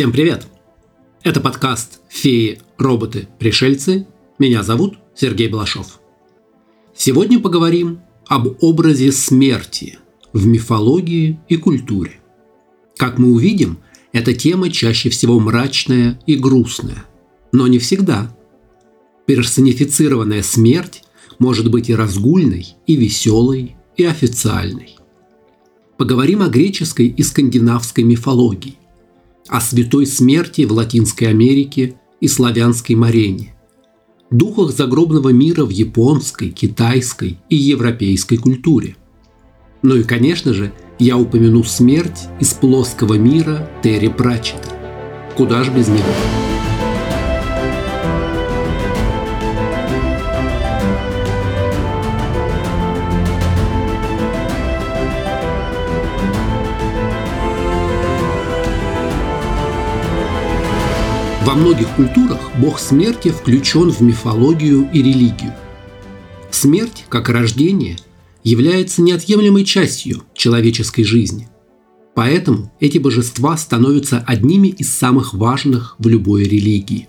Всем привет! Это подкаст «Феи, роботы, пришельцы». Меня зовут Сергей Балашов. Сегодня поговорим об образе смерти в мифологии и культуре. Как мы увидим, эта тема чаще всего мрачная и грустная, но не всегда. Персонифицированная смерть может быть и разгульной, и веселой, и официальной. Поговорим о греческой и скандинавской мифологии, о святой смерти в Латинской Америке и славянской Марене, духах загробного мира в японской, китайской и европейской культуре. Ну и, конечно же, я упомяну смерть из плоского мира Терри Пратчета. Куда ж без него? Во многих культурах бог смерти включен в мифологию и религию. Смерть, как рождение, является неотъемлемой частью человеческой жизни. Поэтому эти божества становятся одними из самых важных в любой религии.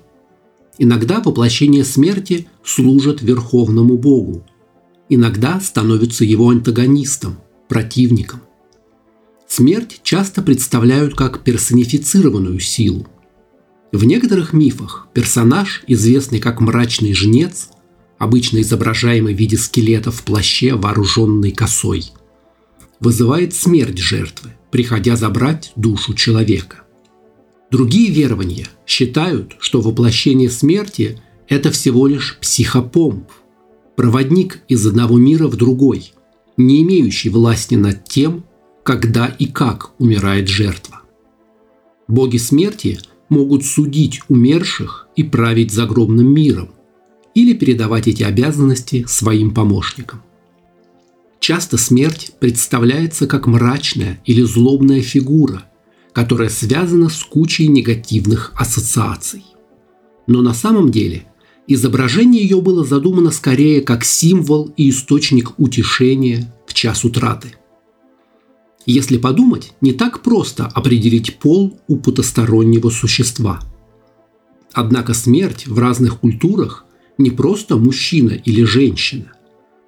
Иногда воплощение смерти служит верховному богу, иногда становится его антагонистом, противником. Смерть часто представляют как персонифицированную силу – в некоторых мифах персонаж, известный как мрачный жнец, обычно изображаемый в виде скелета в плаще, вооруженный косой, вызывает смерть жертвы, приходя забрать душу человека. Другие верования считают, что воплощение смерти – это всего лишь психопомп, проводник из одного мира в другой, не имеющий власти над тем, когда и как умирает жертва. Боги смерти – могут судить умерших и править загробным миром, или передавать эти обязанности своим помощникам. Часто смерть представляется как мрачная или злобная фигура, которая связана с кучей негативных ассоциаций. Но на самом деле изображение ее было задумано скорее как символ и источник утешения в час утраты – если подумать, не так просто определить пол у потустороннего существа. Однако смерть в разных культурах не просто мужчина или женщина,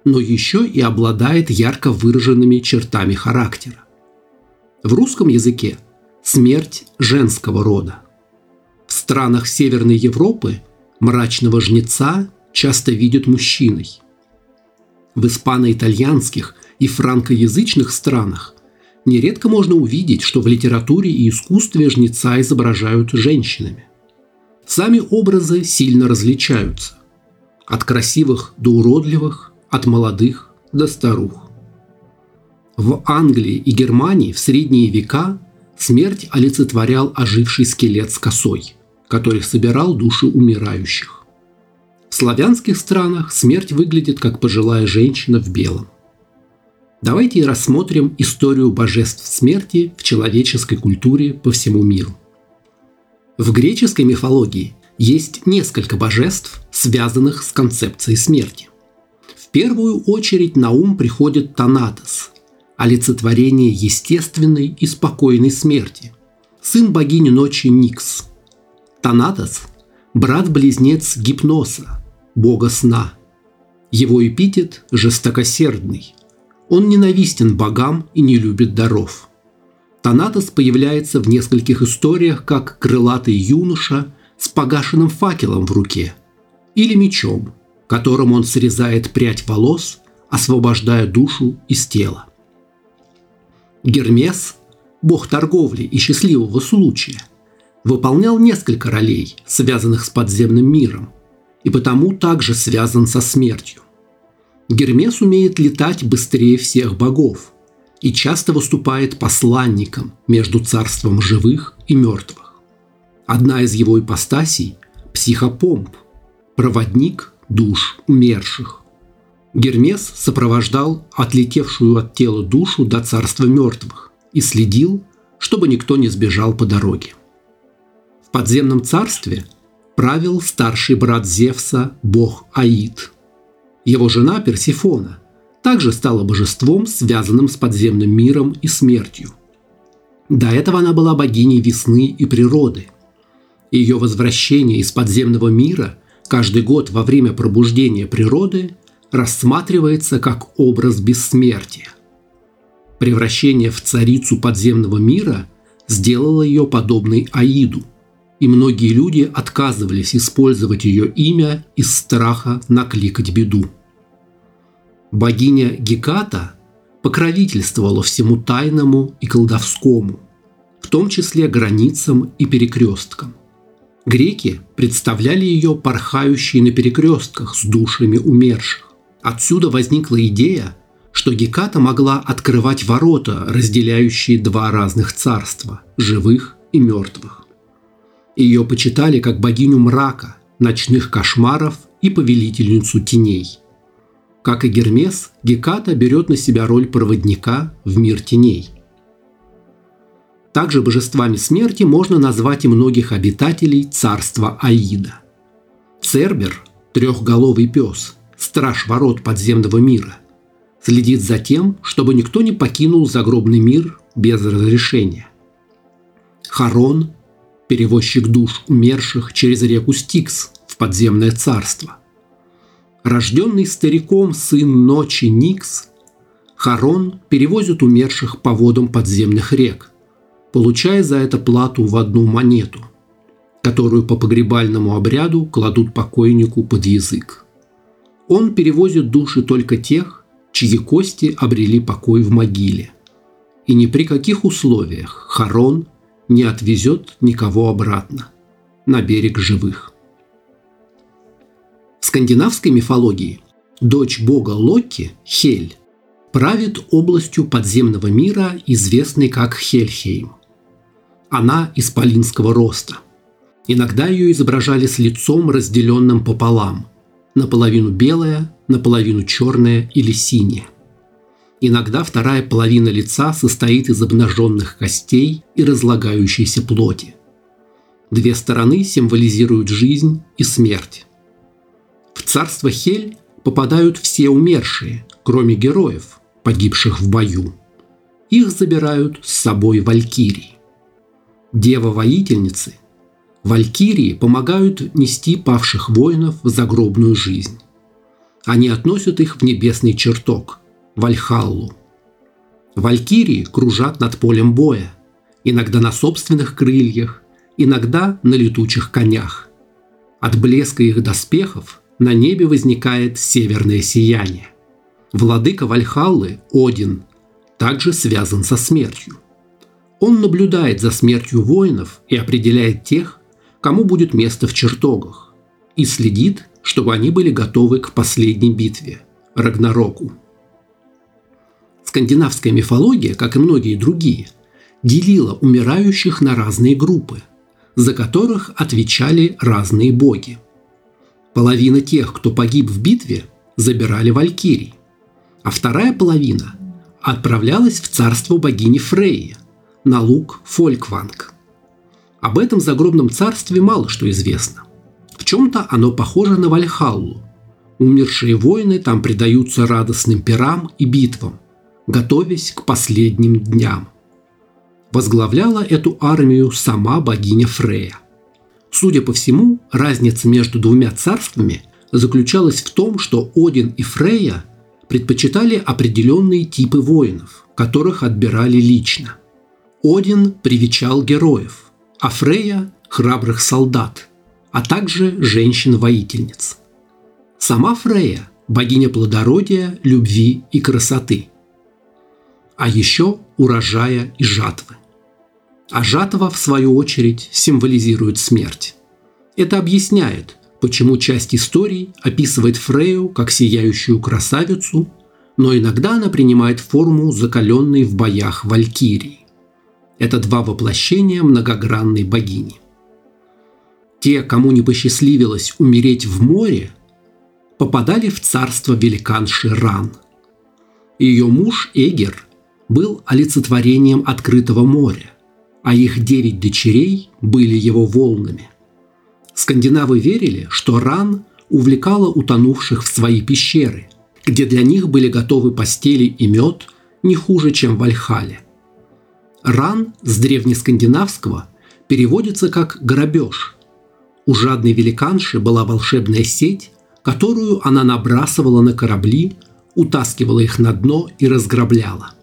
но еще и обладает ярко выраженными чертами характера. В русском языке смерть женского рода. В странах Северной Европы мрачного жнеца часто видят мужчиной. В испано-итальянских и франкоязычных странах нередко можно увидеть, что в литературе и искусстве жнеца изображают женщинами. Сами образы сильно различаются. От красивых до уродливых, от молодых до старух. В Англии и Германии в средние века смерть олицетворял оживший скелет с косой, который собирал души умирающих. В славянских странах смерть выглядит как пожилая женщина в белом. Давайте рассмотрим историю божеств смерти в человеческой культуре по всему миру. В греческой мифологии есть несколько божеств, связанных с концепцией смерти. В первую очередь на ум приходит Танатос, олицетворение естественной и спокойной смерти, сын богини ночи Никс. Танатос – брат-близнец Гипноса, бога сна. Его эпитет – жестокосердный – он ненавистен богам и не любит даров. Танатос появляется в нескольких историях как крылатый юноша с погашенным факелом в руке или мечом, которым он срезает прядь волос, освобождая душу из тела. Гермес, бог торговли и счастливого случая, выполнял несколько ролей, связанных с подземным миром, и потому также связан со смертью. Гермес умеет летать быстрее всех богов и часто выступает посланником между царством живых и мертвых. Одна из его ипостасей – психопомп, проводник душ умерших. Гермес сопровождал отлетевшую от тела душу до царства мертвых и следил, чтобы никто не сбежал по дороге. В подземном царстве правил старший брат Зевса, бог Аид – его жена Персифона также стала божеством, связанным с подземным миром и смертью. До этого она была богиней весны и природы. Ее возвращение из подземного мира каждый год во время пробуждения природы рассматривается как образ бессмертия. Превращение в царицу подземного мира сделало ее подобной Аиду, и многие люди отказывались использовать ее имя из страха накликать беду. Богиня Геката покровительствовала всему тайному и колдовскому, в том числе границам и перекресткам. Греки представляли ее порхающей на перекрестках с душами умерших. Отсюда возникла идея, что Геката могла открывать ворота, разделяющие два разных царства – живых и мертвых. Ее почитали как богиню мрака, ночных кошмаров и повелительницу теней. Как и Гермес, Геката берет на себя роль проводника в мир теней. Также божествами смерти можно назвать и многих обитателей царства Аида. Цербер – трехголовый пес, страж ворот подземного мира – следит за тем, чтобы никто не покинул загробный мир без разрешения. Харон – перевозчик душ умерших через реку Стикс в подземное царство. Рожденный стариком сын ночи Никс, Харон перевозит умерших по водам подземных рек, получая за это плату в одну монету, которую по погребальному обряду кладут покойнику под язык. Он перевозит души только тех, чьи кости обрели покой в могиле. И ни при каких условиях Харон не отвезет никого обратно на берег живых. В скандинавской мифологии дочь бога Локи, Хель, правит областью подземного мира, известной как Хельхейм. Она исполинского роста. Иногда ее изображали с лицом, разделенным пополам, наполовину белая, наполовину черное или синее. Иногда вторая половина лица состоит из обнаженных костей и разлагающейся плоти. Две стороны символизируют жизнь и смерть. В царство Хель попадают все умершие, кроме героев, погибших в бою. Их забирают с собой валькирии. Дева-воительницы, валькирии помогают нести павших воинов в загробную жизнь. Они относят их в небесный чертог, Вальхаллу. Валькирии кружат над полем боя, иногда на собственных крыльях, иногда на летучих конях. От блеска их доспехов на небе возникает северное сияние. Владыка Вальхаллы, Один, также связан со смертью. Он наблюдает за смертью воинов и определяет тех, кому будет место в чертогах, и следит чтобы они были готовы к последней битве – Рагнароку. Скандинавская мифология, как и многие другие, делила умирающих на разные группы, за которых отвечали разные боги. Половина тех, кто погиб в битве, забирали валькирий, а вторая половина отправлялась в царство богини Фрейи на луг Фолькванг. Об этом загробном царстве мало что известно. В чем-то оно похоже на Вальхаллу. Умершие воины там предаются радостным пирам и битвам, готовясь к последним дням. Возглавляла эту армию сама богиня Фрея. Судя по всему, разница между двумя царствами заключалась в том, что Один и Фрея предпочитали определенные типы воинов, которых отбирали лично. Один привечал героев, а Фрея – храбрых солдат – а также женщин-воительниц. Сама Фрея – богиня плодородия, любви и красоты. А еще урожая и жатвы. А жатва, в свою очередь, символизирует смерть. Это объясняет, почему часть историй описывает Фрею как сияющую красавицу, но иногда она принимает форму закаленной в боях Валькирии. Это два воплощения многогранной богини. Те, кому не посчастливилось умереть в море, попадали в царство великанши Ран. Ее муж Эгер был олицетворением открытого моря, а их девять дочерей были его волнами. Скандинавы верили, что Ран увлекала утонувших в свои пещеры, где для них были готовы постели и мед не хуже, чем в Альхале. Ран с древнескандинавского переводится как «грабеж». У жадной великанши была волшебная сеть, которую она набрасывала на корабли, утаскивала их на дно и разграбляла.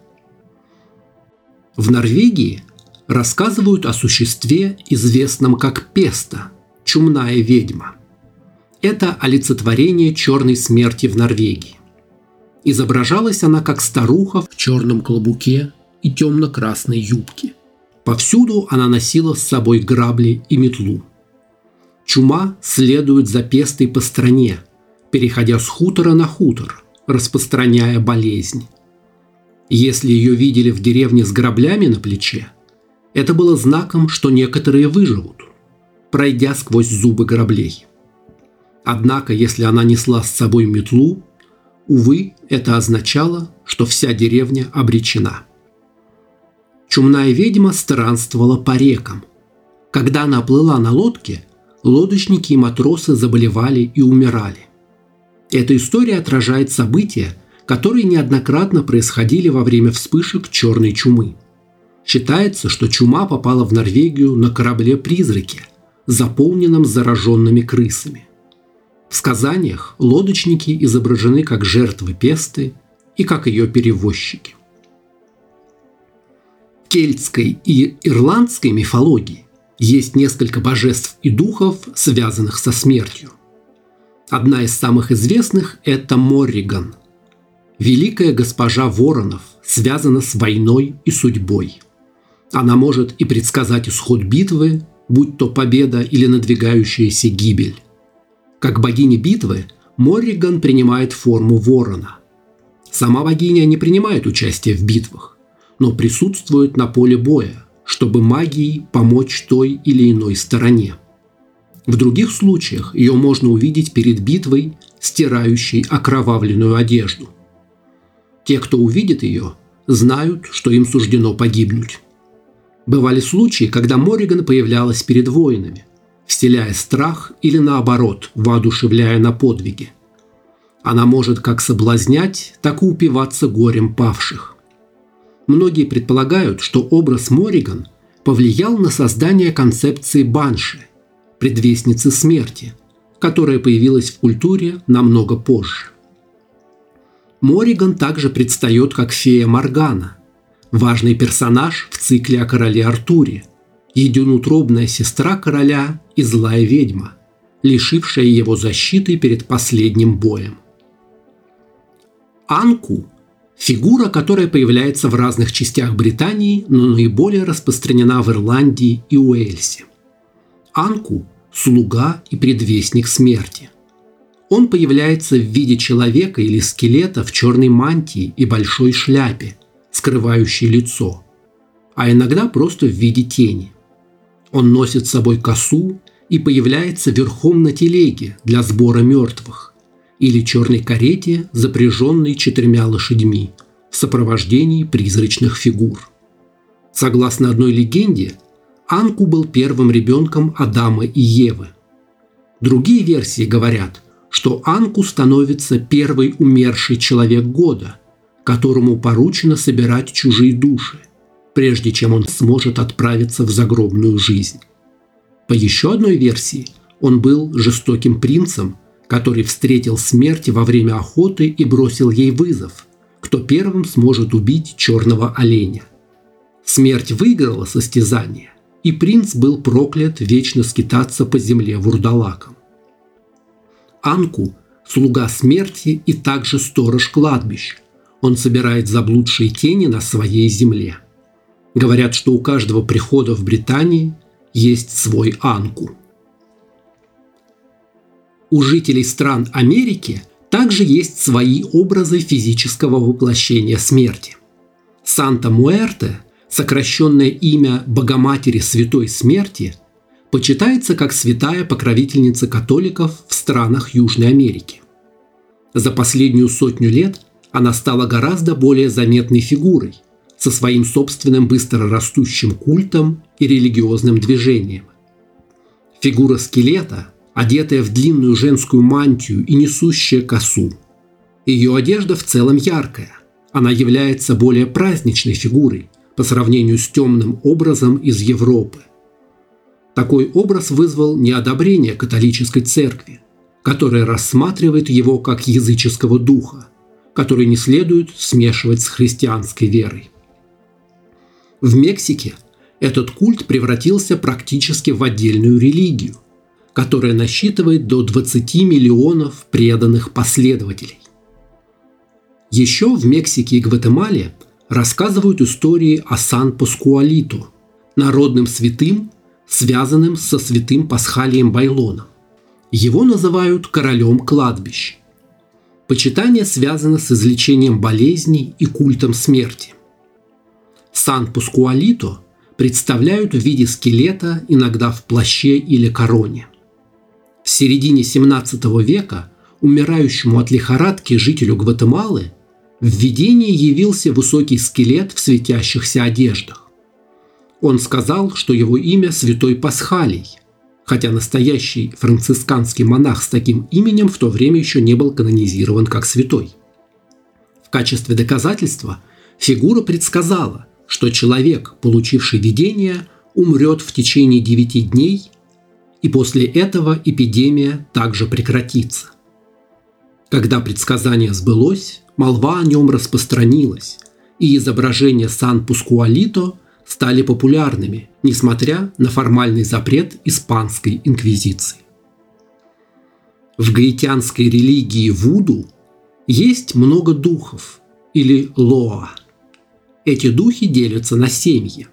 В Норвегии рассказывают о существе, известном как Песта, чумная ведьма. Это олицетворение черной смерти в Норвегии. Изображалась она как старуха в черном клобуке и темно-красной юбке. Повсюду она носила с собой грабли и метлу. Чума следует за пестой по стране, переходя с хутора на хутор, распространяя болезнь. Если ее видели в деревне с граблями на плече, это было знаком, что некоторые выживут, пройдя сквозь зубы граблей. Однако, если она несла с собой метлу, увы, это означало, что вся деревня обречена. Чумная ведьма странствовала по рекам. Когда она плыла на лодке, лодочники и матросы заболевали и умирали. Эта история отражает события, которые неоднократно происходили во время вспышек черной чумы. Считается, что чума попала в Норвегию на корабле-призраке, заполненном зараженными крысами. В сказаниях лодочники изображены как жертвы песты и как ее перевозчики. В кельтской и ирландской мифологии есть несколько божеств и духов, связанных со смертью. Одна из самых известных – это Морриган. Великая госпожа воронов связана с войной и судьбой – она может и предсказать исход битвы, будь то победа или надвигающаяся гибель. Как богиня битвы, Морриган принимает форму ворона. Сама богиня не принимает участие в битвах, но присутствует на поле боя, чтобы магией помочь той или иной стороне. В других случаях ее можно увидеть перед битвой, стирающей окровавленную одежду. Те, кто увидит ее, знают, что им суждено погибнуть. Бывали случаи, когда Мориган появлялась перед воинами, вселяя страх или наоборот, воодушевляя на подвиги. Она может как соблазнять, так и упиваться горем павших. Многие предполагают, что образ Мориган повлиял на создание концепции банши, предвестницы смерти, которая появилась в культуре намного позже. Мориган также предстает как фея Моргана – Важный персонаж в цикле о короле Артуре, единутробная сестра короля и злая ведьма, лишившая его защиты перед последним боем. Анку – фигура, которая появляется в разных частях Британии, но наиболее распространена в Ирландии и Уэльсе. Анку – слуга и предвестник смерти. Он появляется в виде человека или скелета в черной мантии и большой шляпе – скрывающий лицо, а иногда просто в виде тени. Он носит с собой косу и появляется верхом на телеге для сбора мертвых или черной карете, запряженной четырьмя лошадьми в сопровождении призрачных фигур. Согласно одной легенде, Анку был первым ребенком Адама и Евы. Другие версии говорят, что Анку становится первый умерший человек года – которому поручено собирать чужие души, прежде чем он сможет отправиться в загробную жизнь. По еще одной версии, он был жестоким принцем, который встретил смерть во время охоты и бросил ей вызов, кто первым сможет убить черного оленя. Смерть выиграла состязание, и принц был проклят вечно скитаться по земле вурдалаком. Анку – слуга смерти и также сторож кладбищ, он собирает заблудшие тени на своей земле. Говорят, что у каждого прихода в Британии есть свой анку. У жителей стран Америки также есть свои образы физического воплощения смерти. Санта-Муэрте, сокращенное имя Богоматери Святой Смерти, почитается как святая покровительница католиков в странах Южной Америки. За последнюю сотню лет – она стала гораздо более заметной фигурой, со своим собственным быстро растущим культом и религиозным движением. Фигура скелета, одетая в длинную женскую мантию и несущая косу. Ее одежда в целом яркая. Она является более праздничной фигурой, по сравнению с темным образом из Европы. Такой образ вызвал неодобрение католической церкви, которая рассматривает его как языческого духа, который не следует смешивать с христианской верой. В Мексике этот культ превратился практически в отдельную религию, которая насчитывает до 20 миллионов преданных последователей. Еще в Мексике и Гватемале рассказывают истории о Сан-Паскуалито, народным святым, связанным со святым Пасхалием Байлоном. Его называют королем кладбищ. Почитание связано с излечением болезней и культом смерти. Сан-Паскуалито представляют в виде скелета, иногда в плаще или короне. В середине 17 века умирающему от лихорадки жителю Гватемалы в видении явился высокий скелет в светящихся одеждах. Он сказал, что его имя Святой Пасхалий, хотя настоящий францисканский монах с таким именем в то время еще не был канонизирован как святой. В качестве доказательства фигура предсказала, что человек, получивший видение, умрет в течение девяти дней и после этого эпидемия также прекратится. Когда предсказание сбылось, молва о нем распространилась, и изображения Сан-Пускуалито стали популярными, несмотря на формальный запрет Испанской инквизиции. В гаитянской религии Вуду есть много духов, или лоа. Эти духи делятся на семьи.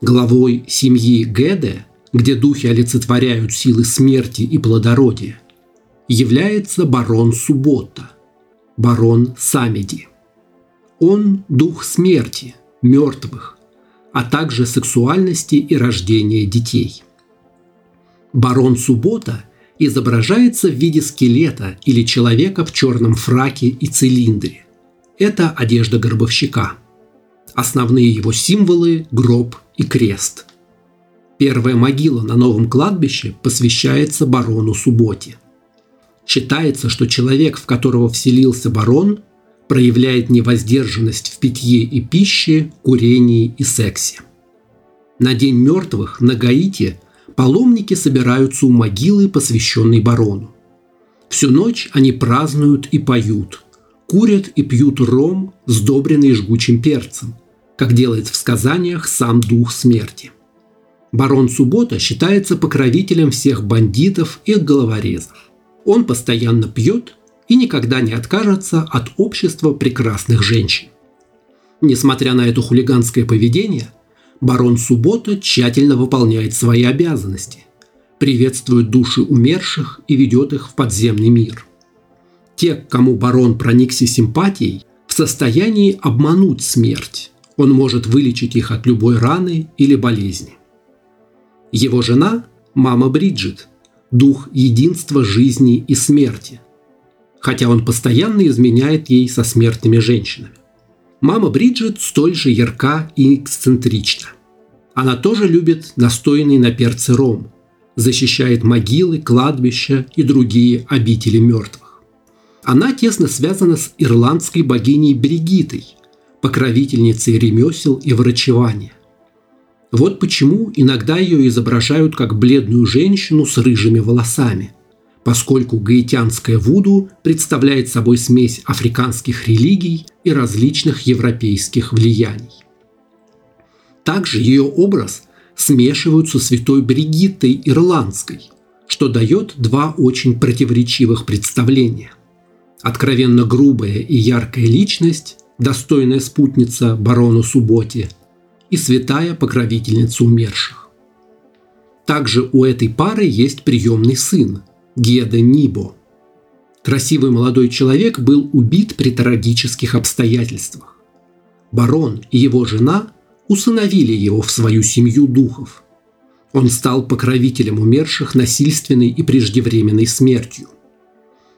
Главой семьи Геде где духи олицетворяют силы смерти и плодородия, является барон Суббота, барон Самеди. Он – дух смерти, мертвых, а также сексуальности и рождения детей. Барон Суббота изображается в виде скелета или человека в черном фраке и цилиндре. Это одежда гробовщика. Основные его символы – гроб и крест – Первая могила на новом кладбище посвящается барону Субботе. Считается, что человек, в которого вселился барон, проявляет невоздержанность в питье и пище, курении и сексе. На День мертвых на Гаити паломники собираются у могилы, посвященной барону. Всю ночь они празднуют и поют, курят и пьют ром, сдобренный жгучим перцем, как делает в сказаниях сам дух смерти. Барон Суббота считается покровителем всех бандитов и головорезов. Он постоянно пьет и никогда не откажется от общества прекрасных женщин. Несмотря на это хулиганское поведение, барон Суббота тщательно выполняет свои обязанности, приветствует души умерших и ведет их в подземный мир. Те, кому барон проникся симпатией, в состоянии обмануть смерть. Он может вылечить их от любой раны или болезни. Его жена – мама Бриджит, дух единства жизни и смерти, хотя он постоянно изменяет ей со смертными женщинами. Мама Бриджит столь же ярка и эксцентрична. Она тоже любит настойный на перце ром, защищает могилы, кладбища и другие обители мертвых. Она тесно связана с ирландской богиней Бригитой, покровительницей ремесел и врачевания. Вот почему иногда ее изображают как бледную женщину с рыжими волосами, поскольку гаитянская вуду представляет собой смесь африканских религий и различных европейских влияний. Также ее образ смешивают со святой Бригиттой Ирландской, что дает два очень противоречивых представления. Откровенно грубая и яркая личность, достойная спутница барону Субботе – и святая покровительница умерших. Также у этой пары есть приемный сын – Геда Нибо. Красивый молодой человек был убит при трагических обстоятельствах. Барон и его жена усыновили его в свою семью духов. Он стал покровителем умерших насильственной и преждевременной смертью.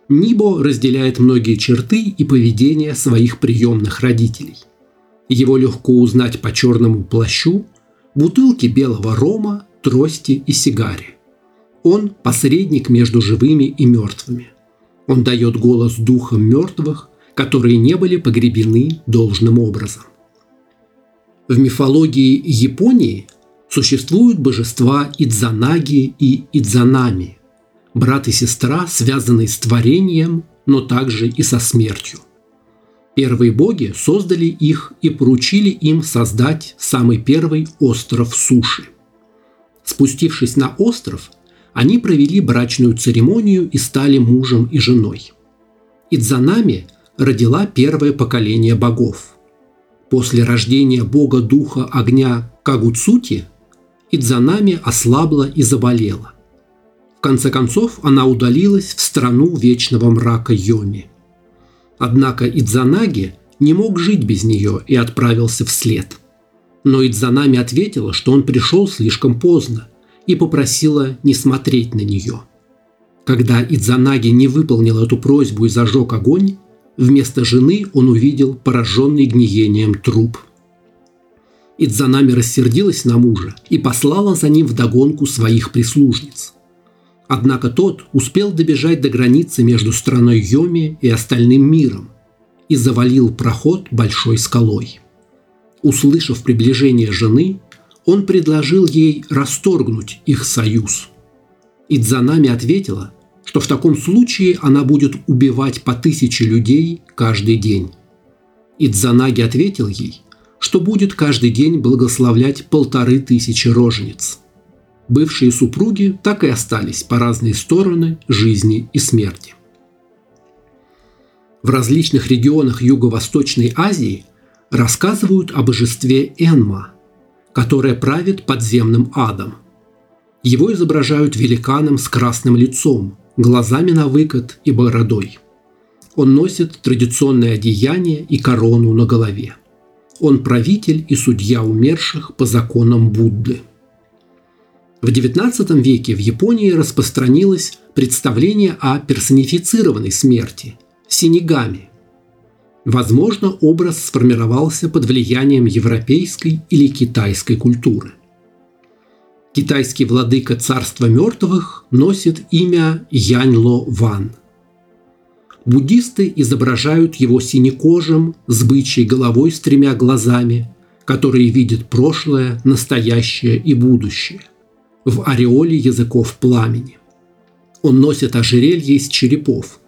Нибо разделяет многие черты и поведения своих приемных родителей. Его легко узнать по черному плащу, бутылке белого рома, трости и сигаре. Он – посредник между живыми и мертвыми. Он дает голос духам мертвых, которые не были погребены должным образом. В мифологии Японии существуют божества Идзанаги и Идзанами, брат и сестра, связанные с творением, но также и со смертью. Первые боги создали их и поручили им создать самый первый остров суши. Спустившись на остров, они провели брачную церемонию и стали мужем и женой. Идзанами родила первое поколение богов. После рождения бога духа огня Кагуцути Идзанами ослабла и заболела. В конце концов она удалилась в страну вечного мрака Йоми. Однако Идзанаги не мог жить без нее и отправился вслед. Но Идзанами ответила, что он пришел слишком поздно и попросила не смотреть на нее. Когда Идзанаги не выполнил эту просьбу и зажег огонь, вместо жены он увидел пораженный гниением труп. Идзанами рассердилась на мужа и послала за ним вдогонку своих прислужниц. Однако тот успел добежать до границы между страной Йоми и остальным миром и завалил проход большой скалой. Услышав приближение жены, он предложил ей расторгнуть их союз. Идзанами ответила, что в таком случае она будет убивать по тысяче людей каждый день. Идзанаги ответил ей, что будет каждый день благословлять полторы тысячи рожениц. Бывшие супруги так и остались по разные стороны жизни и смерти. В различных регионах Юго-Восточной Азии рассказывают о божестве Энма, которое правит подземным адом. Его изображают великаном с красным лицом, глазами на выкат и бородой. Он носит традиционное одеяние и корону на голове. Он правитель и судья умерших по законам Будды. В XIX веке в Японии распространилось представление о персонифицированной смерти – синегами. Возможно, образ сформировался под влиянием европейской или китайской культуры. Китайский владыка царства мертвых носит имя Яньло Ван. Буддисты изображают его синекожим, с бычьей головой с тремя глазами, которые видят прошлое, настоящее и будущее, в ореоле языков пламени. Он носит ожерелье из черепов.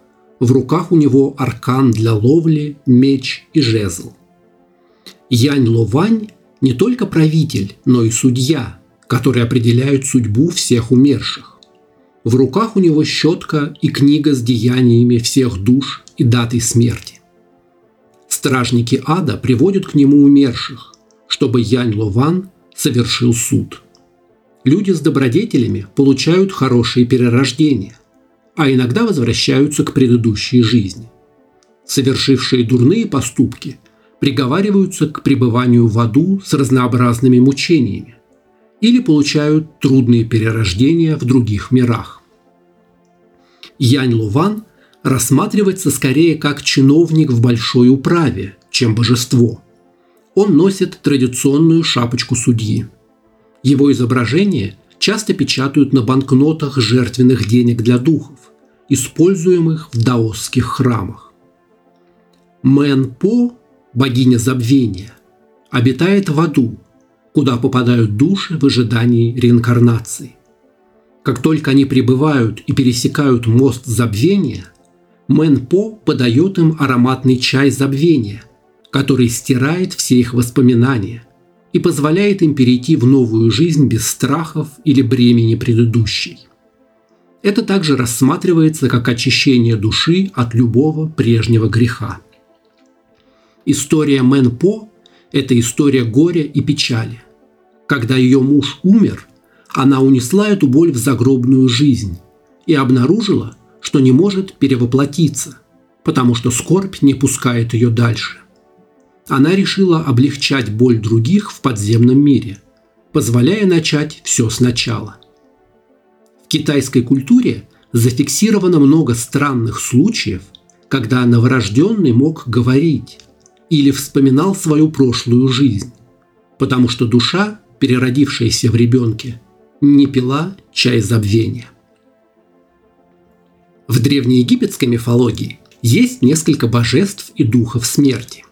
В руках у него аркан для ловли, меч и жезл. Янь Ловань не только правитель, но и судья – который определяют судьбу всех умерших. В руках у него щетка и книга с деяниями всех душ и датой смерти. Стражники ада приводят к нему умерших, чтобы Янь Лован совершил суд. Люди с добродетелями получают хорошие перерождения, а иногда возвращаются к предыдущей жизни. Совершившие дурные поступки приговариваются к пребыванию в аду с разнообразными мучениями, или получают трудные перерождения в других мирах. Янь Луван рассматривается скорее как чиновник в большой управе, чем божество. Он носит традиционную шапочку судьи. Его изображение часто печатают на банкнотах жертвенных денег для духов, используемых в даосских храмах. Мэн По, богиня забвения, обитает в аду – куда попадают души в ожидании реинкарнации. Как только они прибывают и пересекают мост забвения, Мэн По подает им ароматный чай забвения, который стирает все их воспоминания и позволяет им перейти в новую жизнь без страхов или бремени предыдущей. Это также рассматривается как очищение души от любого прежнего греха. История Мэн По это история горя и печали. Когда ее муж умер, она унесла эту боль в загробную жизнь и обнаружила, что не может перевоплотиться, потому что скорбь не пускает ее дальше. Она решила облегчать боль других в подземном мире, позволяя начать все сначала. В китайской культуре зафиксировано много странных случаев, когда новорожденный мог говорить, или вспоминал свою прошлую жизнь, потому что душа, переродившаяся в ребенке, не пила чай забвения. В древнеегипетской мифологии есть несколько божеств и духов смерти.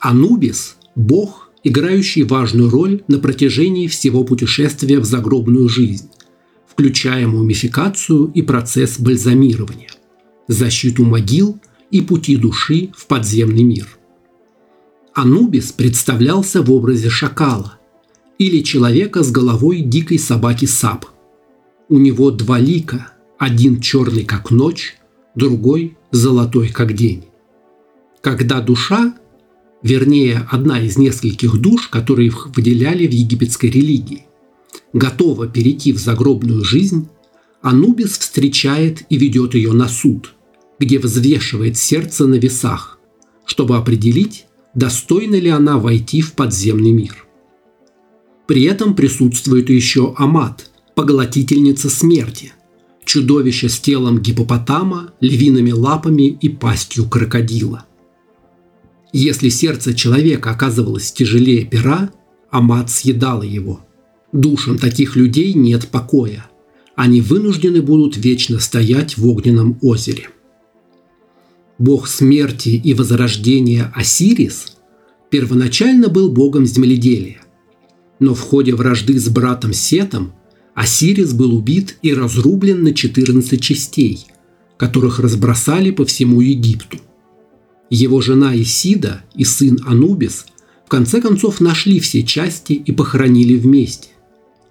Анубис – бог, играющий важную роль на протяжении всего путешествия в загробную жизнь, включая мумификацию и процесс бальзамирования, защиту могил и пути души в подземный мир. Анубис представлялся в образе шакала или человека с головой дикой собаки Саб. У него два лика, один черный как ночь, другой золотой как день. Когда душа, вернее одна из нескольких душ, которые их выделяли в египетской религии, готова перейти в загробную жизнь, Анубис встречает и ведет ее на суд, где взвешивает сердце на весах, чтобы определить, достойна ли она войти в подземный мир. При этом присутствует еще Амат, поглотительница смерти, чудовище с телом гипопотама, львиными лапами и пастью крокодила. Если сердце человека оказывалось тяжелее пера, Амат съедала его. Душам таких людей нет покоя. Они вынуждены будут вечно стоять в огненном озере – бог смерти и возрождения Осирис, первоначально был богом земледелия. Но в ходе вражды с братом Сетом Осирис был убит и разрублен на 14 частей, которых разбросали по всему Египту. Его жена Исида и сын Анубис в конце концов нашли все части и похоронили вместе,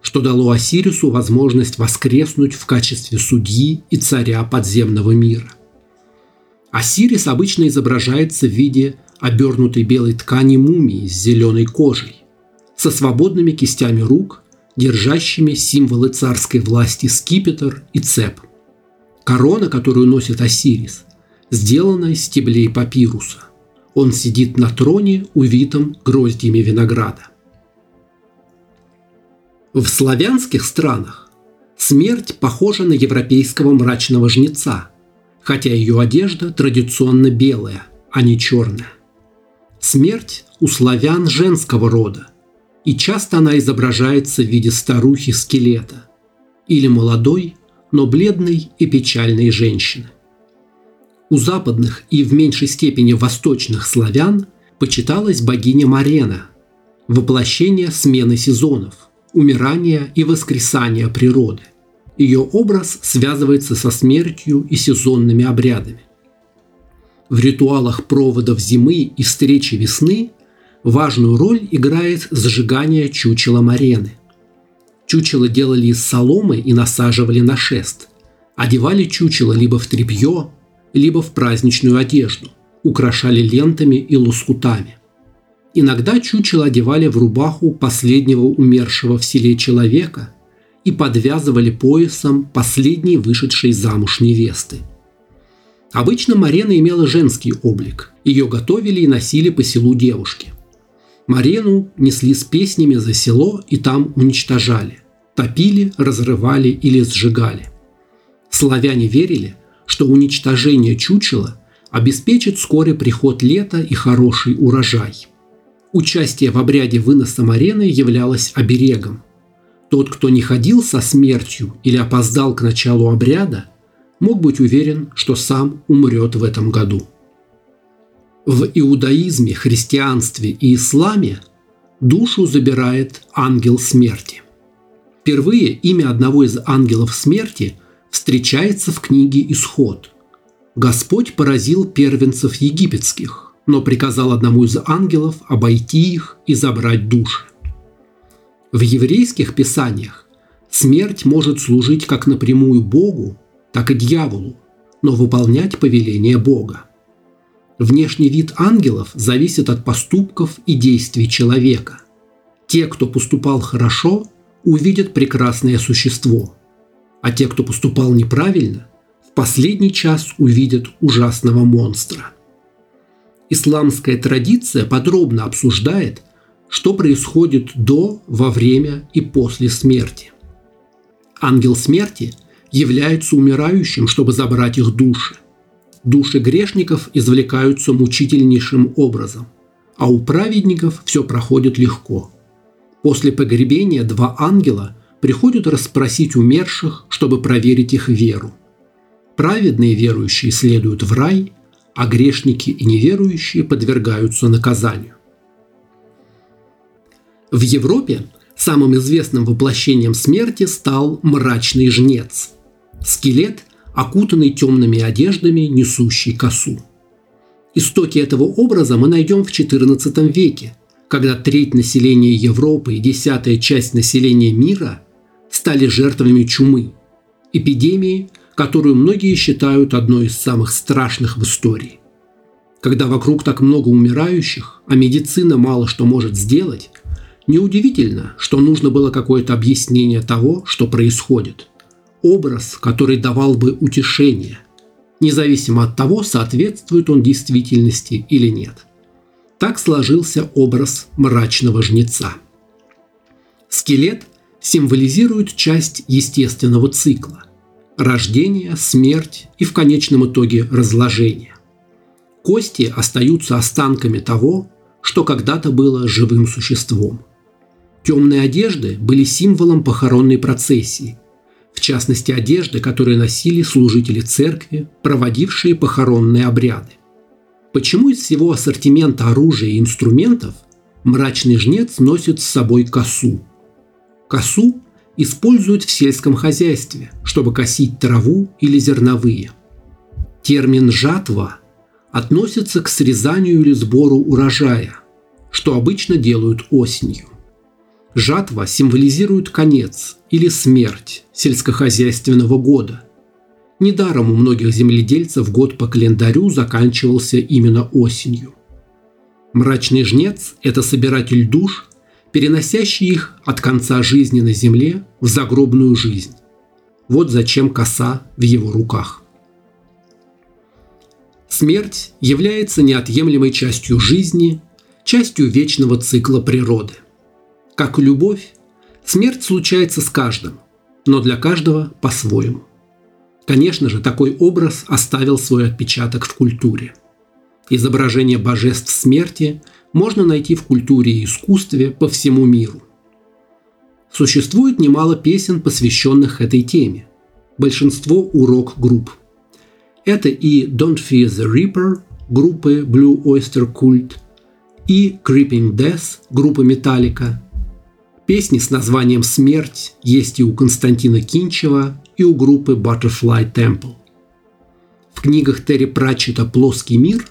что дало Осирису возможность воскреснуть в качестве судьи и царя подземного мира. Осирис обычно изображается в виде обернутой белой ткани мумии с зеленой кожей, со свободными кистями рук, держащими символы царской власти скипетр и цеп. Корона, которую носит Осирис, сделана из стеблей папируса. Он сидит на троне, увитом гроздьями винограда. В славянских странах смерть похожа на европейского мрачного жнеца – хотя ее одежда традиционно белая, а не черная. Смерть у славян женского рода, и часто она изображается в виде старухи-скелета или молодой, но бледной и печальной женщины. У западных и в меньшей степени восточных славян почиталась богиня Марена, воплощение смены сезонов, умирания и воскресания природы – ее образ связывается со смертью и сезонными обрядами. В ритуалах проводов зимы и встречи весны важную роль играет сжигание чучела Марены. Чучело делали из соломы и насаживали на шест. Одевали чучело либо в тряпье, либо в праздничную одежду, украшали лентами и лоскутами. Иногда чучело одевали в рубаху последнего умершего в селе человека – и подвязывали поясом последней вышедшей замуж невесты. Обычно Марена имела женский облик, ее готовили и носили по селу девушки. Марену несли с песнями за село и там уничтожали, топили, разрывали или сжигали. Славяне верили, что уничтожение чучела обеспечит вскоре приход лета и хороший урожай. Участие в обряде выноса Марены являлось оберегом – тот, кто не ходил со смертью или опоздал к началу обряда, мог быть уверен, что сам умрет в этом году. В иудаизме, христианстве и исламе душу забирает ангел смерти. Впервые имя одного из ангелов смерти встречается в книге «Исход». Господь поразил первенцев египетских, но приказал одному из ангелов обойти их и забрать души. В еврейских писаниях смерть может служить как напрямую Богу, так и дьяволу, но выполнять повеление Бога. Внешний вид ангелов зависит от поступков и действий человека. Те, кто поступал хорошо, увидят прекрасное существо, а те, кто поступал неправильно, в последний час увидят ужасного монстра. Исламская традиция подробно обсуждает – что происходит до, во время и после смерти. Ангел смерти является умирающим, чтобы забрать их души. Души грешников извлекаются мучительнейшим образом, а у праведников все проходит легко. После погребения два ангела приходят расспросить умерших, чтобы проверить их веру. Праведные верующие следуют в рай, а грешники и неверующие подвергаются наказанию. В Европе самым известным воплощением смерти стал мрачный жнец – скелет, окутанный темными одеждами, несущий косу. Истоки этого образа мы найдем в XIV веке, когда треть населения Европы и десятая часть населения мира стали жертвами чумы, эпидемии, которую многие считают одной из самых страшных в истории. Когда вокруг так много умирающих, а медицина мало что может сделать, неудивительно, что нужно было какое-то объяснение того, что происходит. Образ, который давал бы утешение, независимо от того, соответствует он действительности или нет. Так сложился образ мрачного жнеца. Скелет символизирует часть естественного цикла – рождение, смерть и в конечном итоге разложение. Кости остаются останками того, что когда-то было живым существом. Темные одежды были символом похоронной процессии, в частности одежды, которые носили служители церкви, проводившие похоронные обряды. Почему из всего ассортимента оружия и инструментов мрачный жнец носит с собой косу? Косу используют в сельском хозяйстве, чтобы косить траву или зерновые. Термин «жатва» относится к срезанию или сбору урожая, что обычно делают осенью. Жатва символизирует конец или смерть сельскохозяйственного года – Недаром у многих земледельцев год по календарю заканчивался именно осенью. Мрачный жнец – это собиратель душ, переносящий их от конца жизни на земле в загробную жизнь. Вот зачем коса в его руках. Смерть является неотъемлемой частью жизни, частью вечного цикла природы. Как и любовь, смерть случается с каждым, но для каждого по-своему. Конечно же, такой образ оставил свой отпечаток в культуре. Изображение божеств смерти можно найти в культуре и искусстве по всему миру. Существует немало песен, посвященных этой теме. Большинство урок групп. Это и Don't Fear the Reaper группы Blue Oyster Cult и Creeping Death группы Металлика. Песни с названием «Смерть» есть и у Константина Кинчева, и у группы Butterfly Temple. В книгах Терри Пратчета «Плоский мир»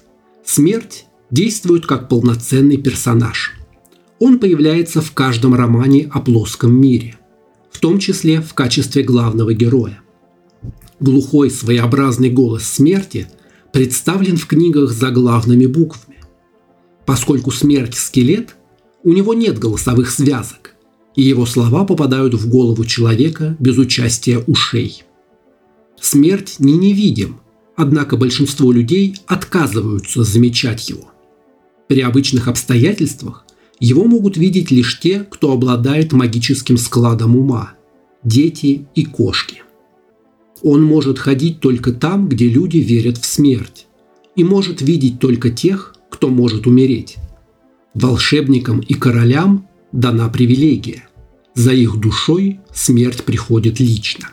смерть действует как полноценный персонаж. Он появляется в каждом романе о плоском мире, в том числе в качестве главного героя. Глухой своеобразный голос смерти представлен в книгах заглавными буквами. Поскольку смерть – скелет, у него нет голосовых связок, и его слова попадают в голову человека без участия ушей. Смерть не невидим, однако большинство людей отказываются замечать его. При обычных обстоятельствах его могут видеть лишь те, кто обладает магическим складом ума – дети и кошки. Он может ходить только там, где люди верят в смерть, и может видеть только тех, кто может умереть. Волшебникам и королям дана привилегия. За их душой смерть приходит лично.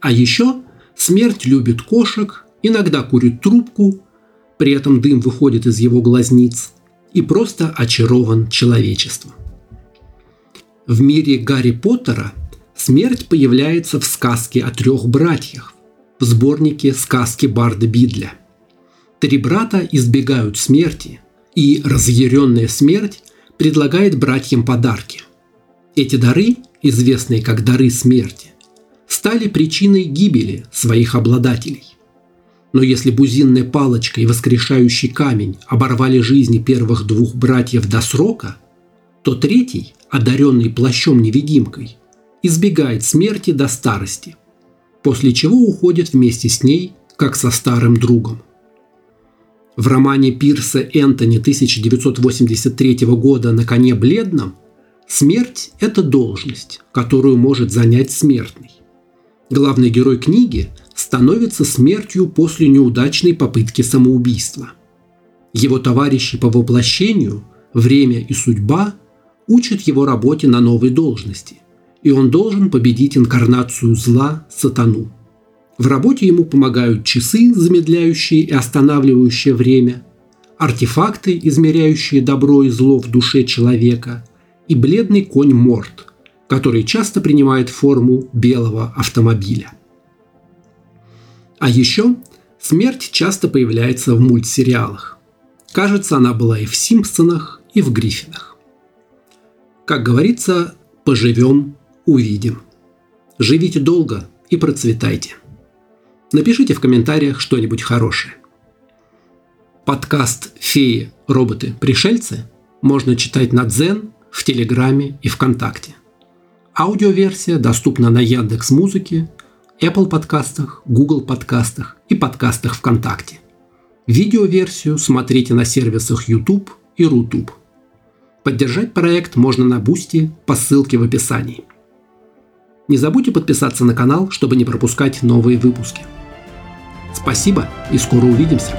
А еще смерть любит кошек, иногда курит трубку, при этом дым выходит из его глазниц и просто очарован человечеством. В мире Гарри Поттера смерть появляется в сказке о трех братьях, в сборнике «Сказки Барда Бидля». Три брата избегают смерти, и разъяренная смерть предлагает братьям подарки – эти дары, известные как дары смерти, стали причиной гибели своих обладателей. Но если бузинная палочка и воскрешающий камень оборвали жизни первых двух братьев до срока, то третий, одаренный плащом-невидимкой, избегает смерти до старости, после чего уходит вместе с ней, как со старым другом. В романе Пирса Энтони 1983 года «На коне бледном» Смерть – это должность, которую может занять смертный. Главный герой книги становится смертью после неудачной попытки самоубийства. Его товарищи по воплощению, время и судьба учат его работе на новой должности, и он должен победить инкарнацию зла сатану. В работе ему помогают часы, замедляющие и останавливающие время, артефакты, измеряющие добро и зло в душе человека – и бледный конь Морт, который часто принимает форму белого автомобиля. А еще смерть часто появляется в мультсериалах. Кажется, она была и в «Симпсонах», и в «Гриффинах». Как говорится, поживем – увидим. Живите долго и процветайте. Напишите в комментариях что-нибудь хорошее. Подкаст «Феи, роботы, пришельцы» можно читать на Дзен, в Телеграме и ВКонтакте. Аудиоверсия доступна на Яндекс Музыке, Apple подкастах, Google подкастах и подкастах ВКонтакте. Видеоверсию смотрите на сервисах YouTube и Rutube. Поддержать проект можно на Boosty по ссылке в описании. Не забудьте подписаться на канал, чтобы не пропускать новые выпуски. Спасибо и скоро увидимся!